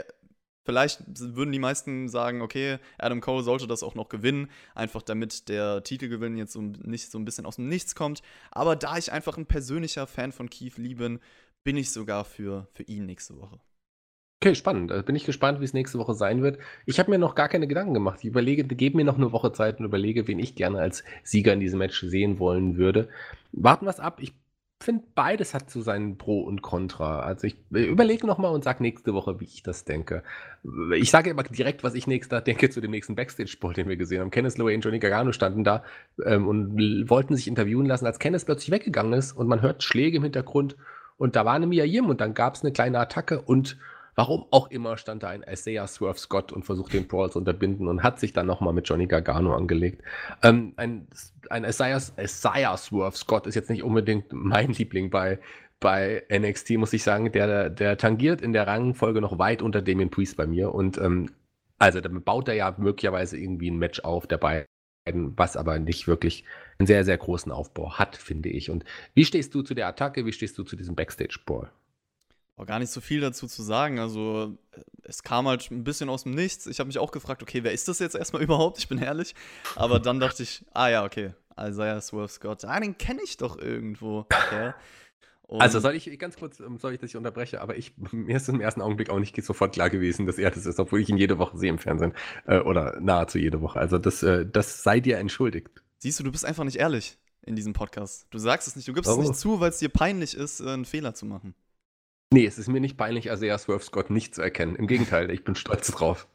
Vielleicht würden die meisten sagen, okay, Adam Cole sollte das auch noch gewinnen, einfach damit der Titelgewinn jetzt so nicht so ein bisschen aus dem Nichts kommt. Aber da ich einfach ein persönlicher Fan von Keith Lee bin, bin ich sogar für, für ihn nächste Woche. Okay, spannend. Da bin ich gespannt, wie es nächste Woche sein wird. Ich habe mir noch gar keine Gedanken gemacht. Ich überlege, gebe mir noch eine Woche Zeit und überlege, wen ich gerne als Sieger in diesem Match sehen wollen würde. Warten wir es ab. Ich finde, beides hat so seinen Pro und Contra. Also ich überlege nochmal und sage nächste Woche, wie ich das denke. Ich sage aber direkt, was ich nächster denke zu dem nächsten Backstage-Sport, den wir gesehen haben. Kenneth Lowe und Johnny Gargano standen da ähm, und wollten sich interviewen lassen, als Kenneth plötzlich weggegangen ist und man hört Schläge im Hintergrund und da war eine Mia Yim und dann gab es eine kleine Attacke und Warum auch immer stand da ein Isaiah Swerve Scott und versucht den Brawl zu unterbinden und hat sich dann nochmal mit Johnny Gargano angelegt. Ähm, ein, ein Isaiah, Isaiah Swerve Scott ist jetzt nicht unbedingt mein Liebling bei, bei NXT, muss ich sagen. Der, der tangiert in der Rangfolge noch weit unter Damien Priest bei mir und ähm, also damit baut er ja möglicherweise irgendwie ein Match auf der beiden, was aber nicht wirklich einen sehr, sehr großen Aufbau hat, finde ich. Und wie stehst du zu der Attacke? Wie stehst du zu diesem Backstage-Brawl? War gar nicht so viel dazu zu sagen. Also, es kam halt ein bisschen aus dem Nichts. Ich habe mich auch gefragt, okay, wer ist das jetzt erstmal überhaupt? Ich bin ehrlich. Aber dann dachte ich, ah ja, okay, Isaiah Swerve Scott. Ah, den kenne ich doch irgendwo. Okay. also soll ich ganz kurz, ähm, soll ich das hier unterbreche, aber ich, mir ist im ersten Augenblick auch nicht sofort klar gewesen, dass er das ist, obwohl ich ihn jede Woche sehe im Fernsehen. Äh, oder nahezu jede Woche. Also das, äh, das sei dir entschuldigt. Siehst du, du bist einfach nicht ehrlich in diesem Podcast. Du sagst es nicht, du gibst Warum? es nicht zu, weil es dir peinlich ist, äh, einen Fehler zu machen. Nee, es ist mir nicht peinlich, Isaiah Swerve Scott nicht zu erkennen. Im Gegenteil, ich bin stolz drauf.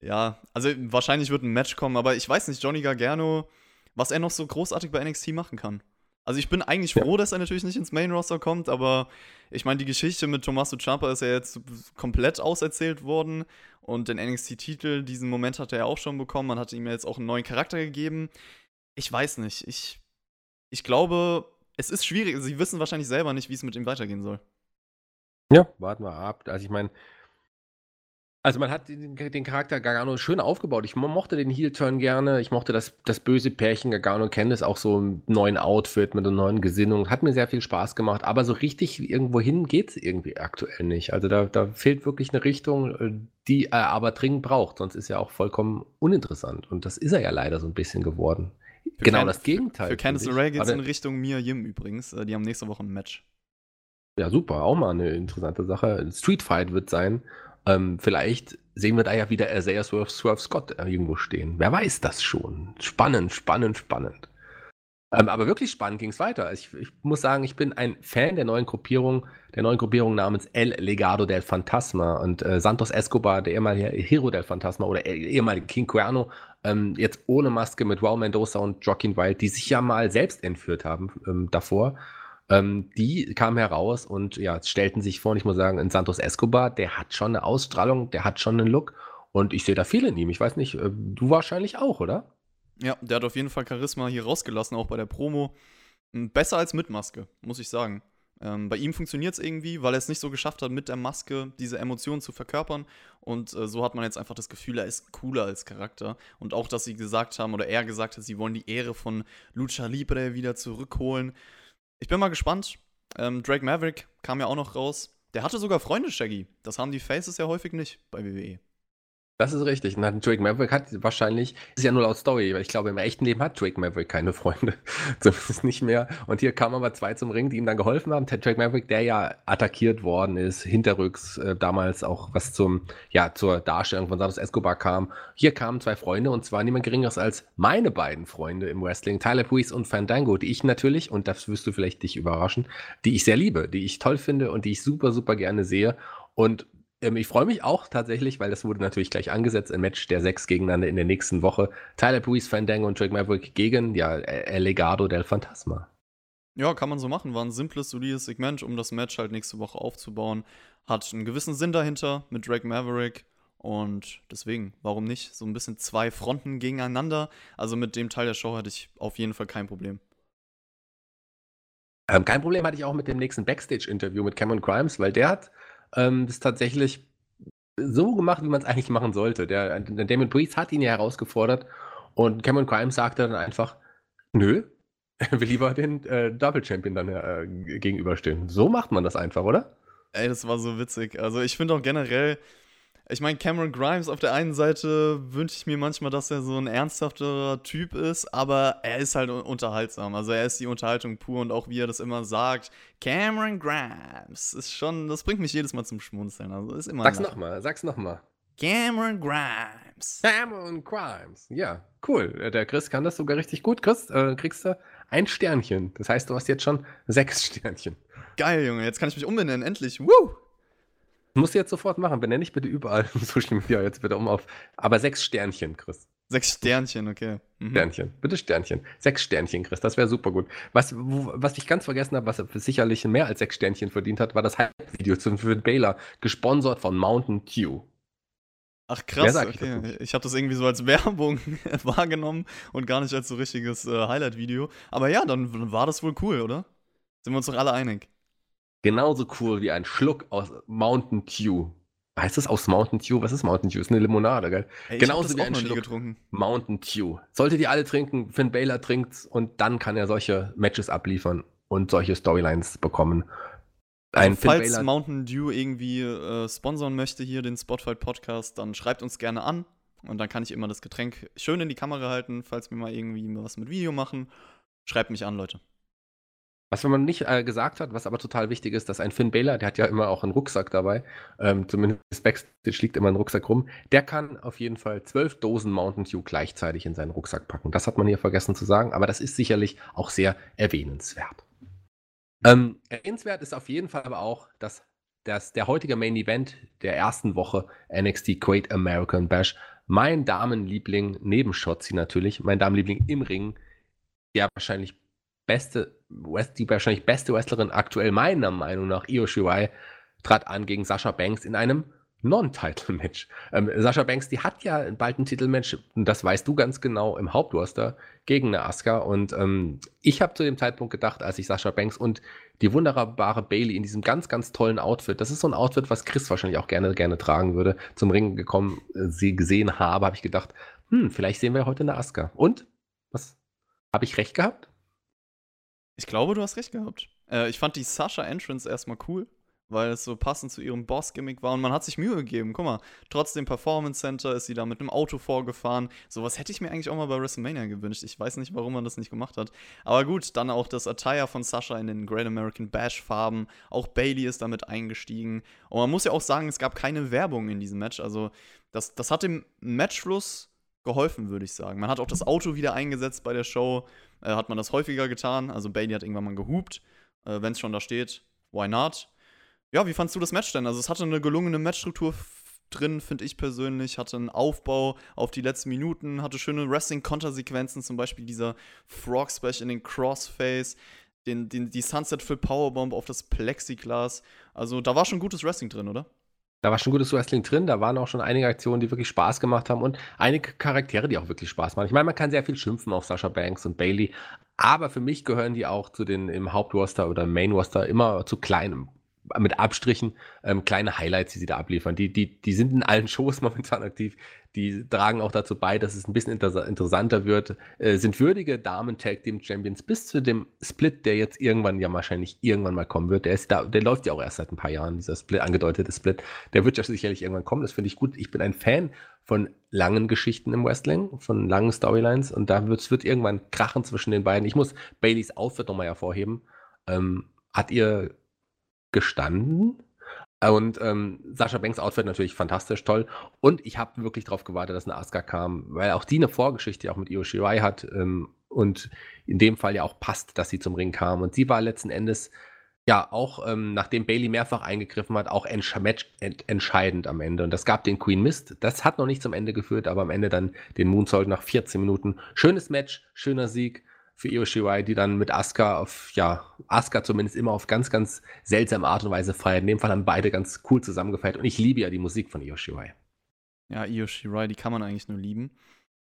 Ja, also wahrscheinlich wird ein Match kommen, aber ich weiß nicht, Johnny Gargano, was er noch so großartig bei NXT machen kann. Also ich bin eigentlich froh, ja. dass er natürlich nicht ins Main Roster kommt, aber ich meine, die Geschichte mit Tommaso Ciampa ist ja jetzt komplett auserzählt worden und den NXT-Titel, diesen Moment hat er ja auch schon bekommen. Man hat ihm ja jetzt auch einen neuen Charakter gegeben. Ich weiß nicht, ich, ich glaube, es ist schwierig. Sie wissen wahrscheinlich selber nicht, wie es mit ihm weitergehen soll. Ja, warten wir ab. Also ich meine, also man hat den, den Charakter Gargano schön aufgebaut. Ich mochte den Heel-Turn gerne. Ich mochte das, das böse Pärchen Gargano Candice auch so im neuen Outfit mit einer neuen Gesinnung. Hat mir sehr viel Spaß gemacht. Aber so richtig irgendwo hin geht es irgendwie aktuell nicht. Also da, da fehlt wirklich eine Richtung, äh, die er aber dringend braucht. Sonst ist er auch vollkommen uninteressant. Und das ist er ja leider so ein bisschen geworden. Für genau Can das Gegenteil. Für Candice LeRae geht es in Richtung Mia Yim übrigens. Äh, die haben nächste Woche ein Match. Ja, super, auch mal eine interessante Sache. Street Fight wird sein. Ähm, vielleicht sehen wir da ja wieder Isaiah Swerve, Swerve Scott irgendwo stehen. Wer weiß das schon? Spannend, spannend, spannend. Ähm, aber wirklich spannend ging es weiter. Ich, ich, muss sagen, ich bin ein Fan der neuen Gruppierung, der neuen Gruppierung namens El Legado del Fantasma und äh, Santos Escobar, der ehemalige Hero del Fantasma oder eh, ehemalige King Cuerno, ähm, jetzt ohne Maske mit Raul Mendoza und Joaquin Wild, die sich ja mal selbst entführt haben ähm, davor. Ähm, die kamen heraus und ja, stellten sich vor. Und ich muss sagen, in Santos Escobar, der hat schon eine Ausstrahlung, der hat schon einen Look. Und ich sehe da viel in ihm. Ich weiß nicht, äh, du wahrscheinlich auch, oder? Ja, der hat auf jeden Fall Charisma hier rausgelassen, auch bei der Promo. Hm, besser als mit Maske, muss ich sagen. Ähm, bei ihm funktioniert es irgendwie, weil er es nicht so geschafft hat, mit der Maske diese Emotionen zu verkörpern. Und äh, so hat man jetzt einfach das Gefühl, er ist cooler als Charakter. Und auch, dass sie gesagt haben, oder er gesagt hat, sie wollen die Ehre von Lucha Libre wieder zurückholen. Ich bin mal gespannt. Ähm, Drake Maverick kam ja auch noch raus. Der hatte sogar Freunde, Shaggy. Das haben die Faces ja häufig nicht bei WWE. Das ist richtig. Na, Drake Maverick hat wahrscheinlich, ist ja nur laut Story, weil ich glaube, im echten Leben hat Drake Maverick keine Freunde. Zumindest nicht mehr. Und hier kamen aber zwei zum Ring, die ihm dann geholfen haben. Drake Maverick, der ja attackiert worden ist, hinterrücks, äh, damals auch was zum, ja, zur Darstellung von Santos Escobar kam. Hier kamen zwei Freunde und zwar niemand geringeres als meine beiden Freunde im Wrestling, Tyler Breeze und Fandango, die ich natürlich, und das wirst du vielleicht dich überraschen, die ich sehr liebe, die ich toll finde und die ich super, super gerne sehe. Und ähm, ich freue mich auch tatsächlich, weil das wurde natürlich gleich angesetzt, ein Match der sechs gegeneinander in der nächsten Woche. Tyler Breeze, Fandango und Drake Maverick gegen ja, El Legado del Fantasma. Ja, kann man so machen. War ein simples, solides Segment, um das Match halt nächste Woche aufzubauen. Hat einen gewissen Sinn dahinter mit Drake Maverick. Und deswegen, warum nicht? So ein bisschen zwei Fronten gegeneinander. Also mit dem Teil der Show hatte ich auf jeden Fall kein Problem. Ähm, kein Problem hatte ich auch mit dem nächsten Backstage-Interview mit Cameron Grimes, weil der hat ähm, das tatsächlich so gemacht, wie man es eigentlich machen sollte. Der, der Damon Priest hat ihn ja herausgefordert und Cameron Grimes sagte dann einfach, nö, will lieber den äh, Double Champion dann äh, gegenüberstehen. So macht man das einfach, oder? Ey, das war so witzig. Also ich finde auch generell, Ich meine, Cameron Grimes auf der einen Seite wünsche ich mir manchmal, dass er so ein ernsthafterer Typ ist, aber er ist halt unterhaltsam. Also er ist die Unterhaltung pur und auch wie er das immer sagt, Cameron Grimes ist schon, das bringt mich jedes Mal zum Schmunzeln. Also ist immer. Sag's nochmal, sag's nochmal. Cameron Grimes. Cameron Grimes. Ja, cool. Der Chris kann das sogar richtig gut. Chris, äh, kriegst du ein Sternchen. Das heißt, du hast jetzt schon sechs Sternchen. Geil, Junge. Jetzt kann ich mich umbenennen. Endlich. Woo! Musst du jetzt sofort machen. Benenne ich bitte überall im Social Media jetzt bitte um auf. Aber sechs Sternchen, Chris. Sechs Sternchen, okay. Mhm. Sternchen, bitte Sternchen. Sechs Sternchen, Chris, das wäre super gut. Was, wo, was ich ganz vergessen habe, was er sicherlich mehr als sechs Sternchen verdient hat, war das Hype-Video für Baylor, gesponsert von Mountain Dew. Ach krass, okay. Ich, ich habe das irgendwie so als Werbung wahrgenommen und gar nicht als so richtiges äh, Highlight-Video. Aber ja, dann war das wohl cool, oder? Sind wir uns doch alle einig. Genauso cool wie ein Schluck aus Mountain Dew. Heißt das aus Mountain Dew? Was ist Mountain Dew? Ist eine Limonade, gell? Ey, Genauso wie ein Schluck getrunken. Mountain Dew. Solltet ihr alle trinken, Finn Baylor trinkt und dann kann er solche Matches abliefern und solche Storylines bekommen. Ein also, falls Baylor Mountain Dew irgendwie äh, sponsern möchte hier den Spotify Podcast, dann schreibt uns gerne an und dann kann ich immer das Getränk schön in die Kamera halten, falls wir mal irgendwie was mit Video machen. Schreibt mich an, Leute. Was man nicht äh, gesagt hat, was aber total wichtig ist, dass ein Finn Baylor, der hat ja immer auch einen Rucksack dabei, ähm, zumindest Backstage liegt immer ein Rucksack rum, der kann auf jeden Fall zwölf Dosen Mountain Dew gleichzeitig in seinen Rucksack packen. Das hat man hier vergessen zu sagen, aber das ist sicherlich auch sehr erwähnenswert. Ähm, erwähnenswert ist auf jeden Fall aber auch, dass, dass der heutige Main Event der ersten Woche NXT Great American Bash, mein Damenliebling neben Shotzi natürlich, mein Damenliebling im Ring, der wahrscheinlich beste, die wahrscheinlich beste Wrestlerin aktuell meiner Meinung nach, Io Shirai, trat an gegen Sascha Banks in einem Non-Title-Match. Ähm, Sascha Banks, die hat ja bald ein Titelmatch, und das weißt du ganz genau, im Hauptroster gegen eine Asuka. Und ähm, ich habe zu dem Zeitpunkt gedacht, als ich Sascha Banks und die wunderbare Bailey in diesem ganz, ganz tollen Outfit, das ist so ein Outfit, was Chris wahrscheinlich auch gerne, gerne tragen würde, zum Ring gekommen, äh, sie gesehen habe, habe ich gedacht, hm, vielleicht sehen wir heute eine Asuka. Und? Was? Habe ich recht gehabt? Ich glaube, du hast recht gehabt. Äh, ich fand die Sascha-Entrance erstmal cool weil es so passend zu ihrem Boss-Gimmick war und man hat sich Mühe gegeben. Guck mal, trotz dem Performance Center ist sie da mit einem Auto vorgefahren. Sowas hätte ich mir eigentlich auch mal bei WrestleMania gewünscht. Ich weiß nicht, warum man das nicht gemacht hat. Aber gut, dann auch das Attire von Sascha in den Great American Bash Farben. Auch Bailey ist damit eingestiegen. Und man muss ja auch sagen, es gab keine Werbung in diesem Match. Also, das, das hat dem Matchfluss geholfen, würde ich sagen. Man hat auch das Auto wieder eingesetzt bei der Show. Äh, hat man das häufiger getan. Also, Bailey hat irgendwann mal gehupt. Äh, Wenn es schon da steht, why not? Ja, wie fandst du das Match denn? Also es hatte eine gelungene Matchstruktur drin, finde ich persönlich, hatte einen Aufbau auf die letzten Minuten, hatte schöne Wrestling-Kontersequenzen, zum Beispiel dieser Frog Splash in den Crossface, den, den, die Sunset Flip Powerbomb auf das Plexiglas. Also da war schon gutes Wrestling drin, oder? Da war schon gutes Wrestling drin, da waren auch schon einige Aktionen, die wirklich Spaß gemacht haben und einige Charaktere, die auch wirklich Spaß machen. Ich meine, man kann sehr viel schimpfen auf Sasha Banks und Bailey, aber für mich gehören die auch zu den im Hauptroster oder Main Roster immer zu kleinem mit Abstrichen ähm, kleine Highlights, die sie da abliefern. Die, die, die sind in allen Shows momentan aktiv. Die tragen auch dazu bei, dass es ein bisschen inter interessanter wird. Äh, sind würdige Damen-Tag-Team-Champions bis zu dem Split, der jetzt irgendwann ja wahrscheinlich irgendwann mal kommen wird. Der, ist da, der läuft ja auch erst seit ein paar Jahren, dieser Split, angedeutete Split. Der wird ja sicherlich irgendwann kommen. Das finde ich gut. Ich bin ein Fan von langen Geschichten im Wrestling, von langen Storylines. Und da wird, es irgendwann krachen zwischen den beiden. Ich muss Baileys Outfit nochmal hervorheben. Ähm, hat ihr gestanden. Und ähm, Sascha Banks Outfit natürlich fantastisch toll. Und ich habe wirklich darauf gewartet, dass eine Asuka kam, weil auch die eine Vorgeschichte auch mit Io Shirai hat ähm, und in dem Fall ja auch passt, dass sie zum Ring kam. Und sie war letzten Endes ja auch, ähm, nachdem Bailey mehrfach eingegriffen hat, auch entsch ent entscheidend am Ende. Und das gab den Queen Mist. Das hat noch nicht zum Ende geführt, aber am Ende dann den Moonsault nach 14 Minuten. Schönes Match, schöner Sieg für Io Shirai, die dann mit Asuka auf, ja, Asuka zumindest immer auf ganz, ganz seltsame Art und Weise feiert. In dem Fall haben beide ganz cool zusammengefeiert und ich liebe ja die Musik von Io Shirai. Ja, Io Shirai, die kann man eigentlich nur lieben.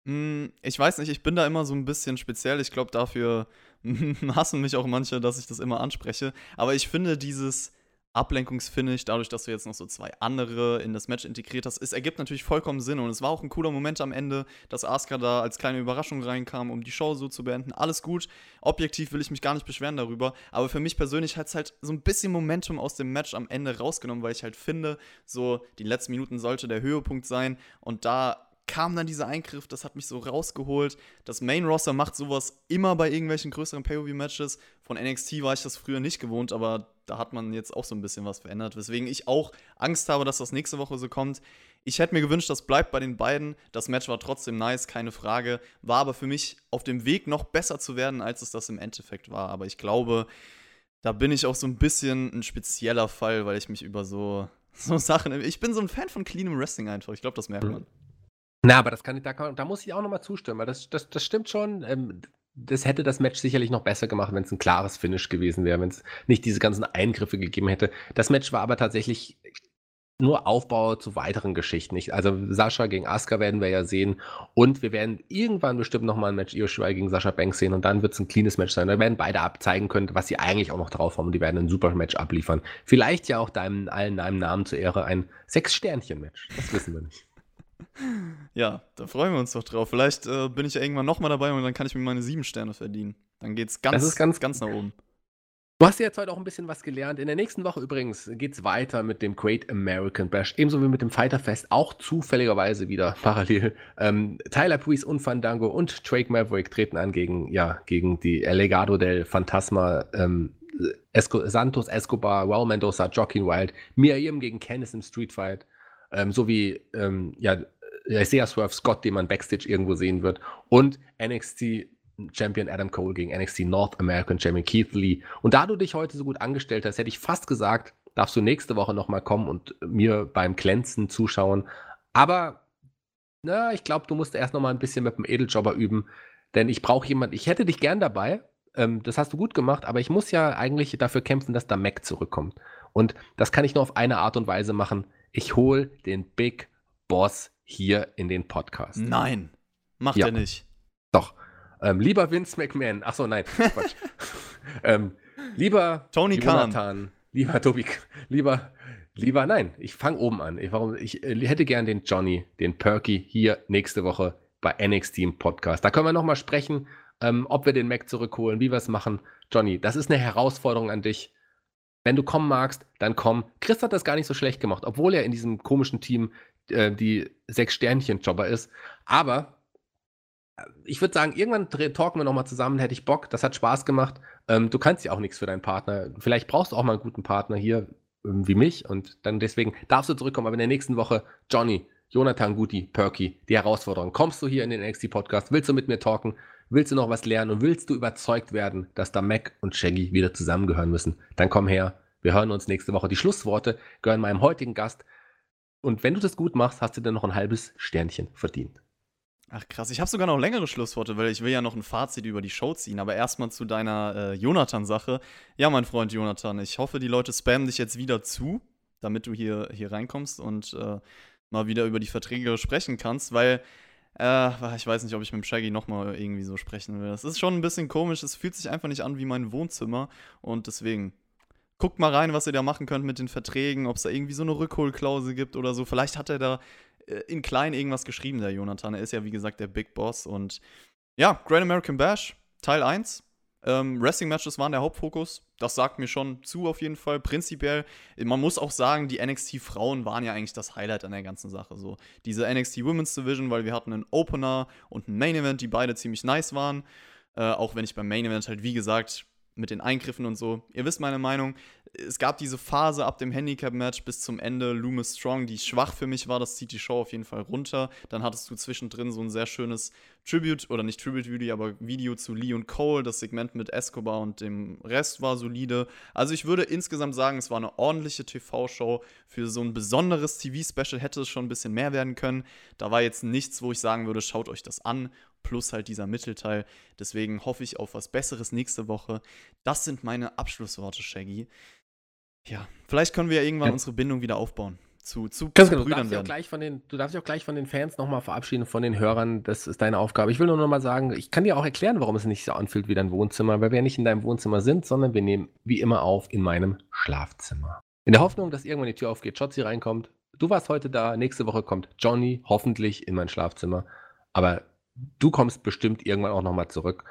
Hm, ich weiß nicht, ich bin da immer so ein bisschen speziell. Ich glaube, dafür hassen mich auch manche, dass ich das immer anspreche. Aber ich finde dieses Ablenkungsfinish, dadurch, dass du jetzt noch so zwei andere in das Match integriert hast. Es ergibt natürlich vollkommen Sinn und es war auch ein cooler Moment am Ende, dass Asuka da als kleine Überraschung reinkam, um die Show so zu beenden. Alles gut. Objektiv will ich mich gar nicht beschweren darüber, aber für mich persönlich hat es halt so ein bisschen Momentum aus dem Match am Ende rausgenommen, weil ich halt finde, so die letzten Minuten sollte der Höhepunkt sein und da kam dann dieser Eingriff, das hat mich so rausgeholt. Das Main Roster macht sowas immer bei irgendwelchen größeren Pay-Per-View-Matches. Von NXT war ich das früher nicht gewohnt, aber da hat man jetzt auch so ein bisschen was verändert, weswegen ich auch Angst habe, dass das nächste Woche so kommt. Ich hätte mir gewünscht, das bleibt bei den beiden. Das Match war trotzdem nice, keine Frage. War aber für mich auf dem Weg, noch besser zu werden, als es das im Endeffekt war. Aber ich glaube, da bin ich auch so ein bisschen ein spezieller Fall, weil ich mich über so, so Sachen. Ich bin so ein Fan von cleanem Wrestling einfach. Ich glaube, das merkt man. Na, aber das kann ich, da, da muss ich auch nochmal zustimmen, weil das, das, das stimmt schon. Ähm, das hätte das Match sicherlich noch besser gemacht, wenn es ein klares Finish gewesen wäre, wenn es nicht diese ganzen Eingriffe gegeben hätte. Das Match war aber tatsächlich nur Aufbau zu weiteren Geschichten. Ich, also Sascha gegen Asuka werden wir ja sehen und wir werden irgendwann bestimmt nochmal ein Match Io gegen Sascha Banks sehen und dann wird es ein cleanes Match sein. Da werden beide abzeigen können, was sie eigentlich auch noch drauf haben und die werden ein super Match abliefern. Vielleicht ja auch deinem allen einem Namen zur Ehre ein Sechs-Sternchen-Match. Das wissen wir nicht. Ja, da freuen wir uns doch drauf. Vielleicht äh, bin ich ja irgendwann nochmal dabei und dann kann ich mir meine sieben Sterne verdienen. Dann geht's ganz, Das ist ganz- ganz nach oben. Du hast ja jetzt heute auch ein bisschen was gelernt. In der nächsten Woche übrigens geht es weiter mit dem Great American Bash, ebenso wie mit dem Fighter Fest, auch zufälligerweise wieder parallel. Ähm, Tyler Breeze und Fandango und Drake Maverick treten an gegen, ja, gegen die El Legado del Fantasma, ähm, Esco Santos Escobar, Raul Mendoza, Joaquin Wild, Mia Yim gegen Candice im Street Fight, ähm, sowie ähm, ja, Isaiah Swerve Scott, den man Backstage irgendwo sehen wird, und NXT Champion Adam Cole gegen NXT North American Champion Keith Lee. Und da du dich heute so gut angestellt hast, hätte ich fast gesagt, darfst du nächste Woche nochmal kommen und mir beim Glänzen zuschauen. Aber, na, ich glaube, du musst erst nochmal ein bisschen mit dem Edeljobber üben, denn ich brauche jemanden, ich hätte dich gern dabei, ähm, das hast du gut gemacht, aber ich muss ja eigentlich dafür kämpfen, dass da Mac zurückkommt. Und das kann ich nur auf eine Art und Weise machen. Ich hole den Big Boss hier in den Podcast. Nein, macht Ja. er nicht. Doch. Ähm, lieber Vince McMahon. Achso, nein. Quatsch. ähm, lieber Tony Khan. Jonathan. Lieber Tobi. Lieber. Lieber, nein, ich fange oben an. Ich, warum, ich äh, hätte gern den Johnny, den Perky hier nächste Woche bei NXT im Podcast. Da können wir nochmal sprechen, ähm, ob wir den Mac zurückholen, wie wir es machen. Johnny, das ist eine Herausforderung an dich. Wenn du kommen magst, dann komm. Chris hat das gar nicht so schlecht gemacht, obwohl er in diesem komischen Team äh, die Sechs-Sternchen-Jobber ist. Aber äh, ich würde sagen, irgendwann talken wir nochmal zusammen, hätte ich Bock. Das hat Spaß gemacht. Ähm, du kannst ja auch nichts für deinen Partner. Vielleicht brauchst du auch mal einen guten Partner hier, ähm, wie mich. Und dann deswegen darfst du zurückkommen. Aber in der nächsten Woche, Johnny, Jonathan Guti, Perky, die Herausforderung. Kommst du hier in den NXT-Podcast? Willst du mit mir talken? Willst du noch was lernen? Und willst du überzeugt werden, dass da Mac und Shaggy wieder zusammengehören müssen? Dann komm her. Wir hören uns nächste Woche. Die Schlussworte gehören meinem heutigen Gast. Und wenn du das gut machst, hast du dann noch ein halbes Sternchen verdient. Ach krass, ich habe sogar noch längere Schlussworte, weil ich will ja noch ein Fazit über die Show ziehen. Aber erstmal zu deiner äh, Jonathan-Sache. Ja, mein Freund Jonathan, ich hoffe, die Leute spammen dich jetzt wieder zu, damit du hier, hier reinkommst und äh, mal wieder über die Verträge sprechen kannst, weil äh, ich weiß nicht, ob ich mit dem Shaggy nochmal irgendwie so sprechen will. Das ist schon ein bisschen komisch, es fühlt sich einfach nicht an wie mein Wohnzimmer und deswegen. Guckt mal rein, was ihr da machen könnt mit den Verträgen, ob es da irgendwie so eine Rückholklausel gibt oder so. Vielleicht hat er da äh, in klein irgendwas geschrieben, der Jonathan. Er ist ja, wie gesagt, der Big Boss. Und ja, Great American Bash, Teil 1. Ähm, Wrestling-Matches waren der Hauptfokus. Das sagt mir schon zu, auf jeden Fall. Prinzipiell, man muss auch sagen, die NXT-Frauen waren ja eigentlich das Highlight an der ganzen Sache. So, diese NXT Women's Division, weil wir hatten einen Opener und einen Main-Event, die beide ziemlich nice waren. Äh, auch wenn ich beim Main-Event halt, wie gesagt, mit den Eingriffen und so. Ihr wisst meine Meinung. Es gab diese Phase ab dem Handicap-Match bis zum Ende, Loomis Strong, die schwach für mich war. Das zieht die Show auf jeden Fall runter. Dann hattest du zwischendrin so ein sehr schönes Tribute, oder nicht Tribute-Video, aber Video zu Lee und Cole. Das Segment mit Escobar und dem Rest war solide. Also ich würde insgesamt sagen, es war eine ordentliche TV-Show. Für so ein besonderes TV-Special hätte es schon ein bisschen mehr werden können. Da war jetzt nichts, wo ich sagen würde, schaut euch das an plus halt dieser Mittelteil. Deswegen hoffe ich auf was Besseres nächste Woche. Das sind meine Abschlussworte, Shaggy. Ja, vielleicht können wir ja irgendwann Ja. unsere Bindung wieder aufbauen. Zu, zu, Ganz zu. Du Brüdern darfst, dich auch werden. gleich von den, du darfst dich auch gleich von den Fans nochmal verabschieden, von den Hörern. Das ist deine Aufgabe. Ich will nur noch mal sagen, ich kann dir auch erklären, warum es nicht so anfühlt wie dein Wohnzimmer, weil wir ja nicht in deinem Wohnzimmer sind, sondern wir nehmen wie immer auf in meinem Schlafzimmer. In der Hoffnung, dass irgendwann die Tür aufgeht, Schotzi reinkommt. Du warst heute da, nächste Woche kommt Johnny hoffentlich in mein Schlafzimmer. Aber du kommst bestimmt irgendwann auch nochmal zurück,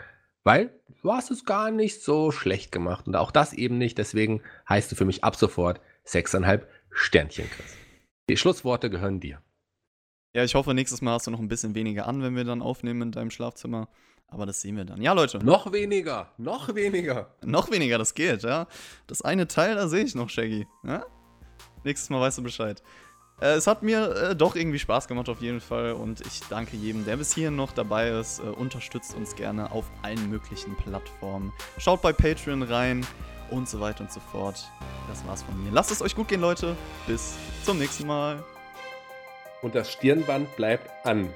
weil du hast es gar nicht so schlecht gemacht. Und auch das eben nicht. Deswegen heißt du für mich ab sofort 6,5 Sternchen, Chris. Die Schlussworte gehören dir. Ja, ich hoffe, nächstes Mal hast du noch ein bisschen weniger an, wenn wir dann aufnehmen in deinem Schlafzimmer. Aber das sehen wir dann. Ja, Leute. Noch weniger, noch weniger. Noch weniger, das geht, ja. Das eine Teil, da sehe ich noch, Shaggy. Ja? Nächstes Mal weißt du Bescheid. Äh, es hat mir äh, doch irgendwie Spaß gemacht auf jeden Fall und ich danke jedem, der bis hierhin noch dabei ist. Äh, unterstützt uns gerne auf allen möglichen Plattformen. Schaut bei Patreon rein und so weiter und so fort. Das war's von mir. Lasst es euch gut gehen, Leute. Bis zum nächsten Mal. Und das Stirnband bleibt an.